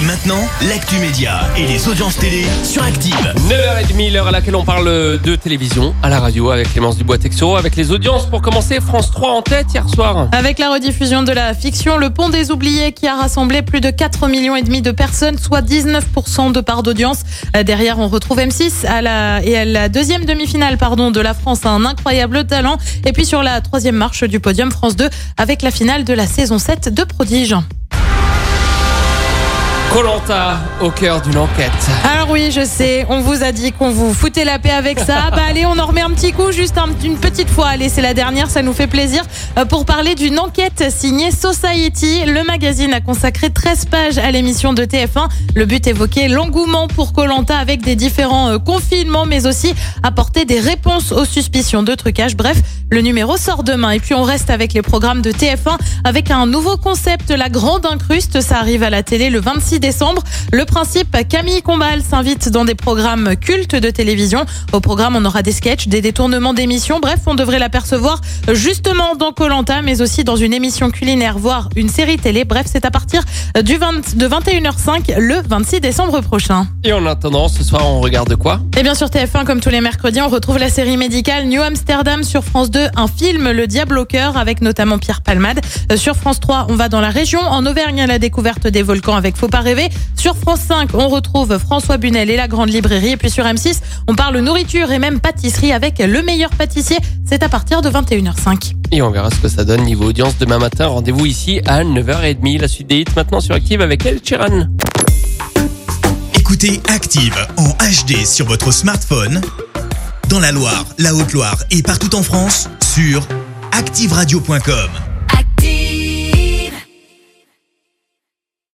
Et maintenant, l'actu média et les audiences télé sur Active. 9h30, l'heure à laquelle on parle de télévision à la radio avec Clémence Dubois-Texoro, avec les audiences pour commencer. France 3 en tête hier soir. Avec la rediffusion de la fiction Le Pont des Oubliés qui a rassemblé plus de 4 millions et demi de personnes, soit 19% de part d'audience. Euh, Derrière, on retrouve M6 à la, et à la deuxième demi-finale, pardon, de la France a un incroyable talent. Et puis sur la troisième marche du podium, France 2 avec la finale de la saison 7 de Prodige. Colanta au cœur d'une enquête. Alors oui, je sais, on vous a dit qu'on vous foutait la paix avec ça. Bah allez, on en remet un petit coup, juste un- une petite fois. Allez, c'est la dernière, ça nous fait plaisir. Euh, Pour parler d'une enquête signée Society, le magazine a consacré 13 pages à l'émission de TF1. Le but évoquait l'engouement pour Colanta avec des différents euh, confinements, mais aussi apporter des réponses aux suspicions de trucage. Bref, le numéro sort demain. Et puis on reste avec les programmes de TF1 avec un nouveau concept, la grande incruste. Ça arrive à la télé le 26 décembre. Le principe, Camille Combal s'invite dans des programmes cultes de télévision. Au programme, on aura des sketchs, des détournements d'émissions. Bref, on devrait l'apercevoir justement dans Colanta, mais aussi dans une émission culinaire, voire une série télé. Bref, c'est à partir du 20, de 21h05 le 26 décembre prochain. Et en attendant, ce soir, on regarde quoi? Et bien sur TF1, comme tous les mercredis, on retrouve la série médicale New Amsterdam sur France 2, un film Le Diable au cœur avec notamment Pierre Palmade. Euh, Sur France 3, on va dans la région, en Auvergne à la découverte des volcans avec Faut pas rêver. Sur France 5, on retrouve François Bunel et la grande librairie. Et puis sur M6, on parle nourriture et même pâtisserie avec le meilleur pâtissier. C'est à partir de 21h05. Et on verra ce que ça donne niveau audience demain matin. Rendez-vous ici à 9h30. La suite des hits maintenant sur Active avec El Chiran. Écoutez Active en HD sur votre smartphone, dans la Loire, la Haute-Loire et partout en France, sur activeradio.com.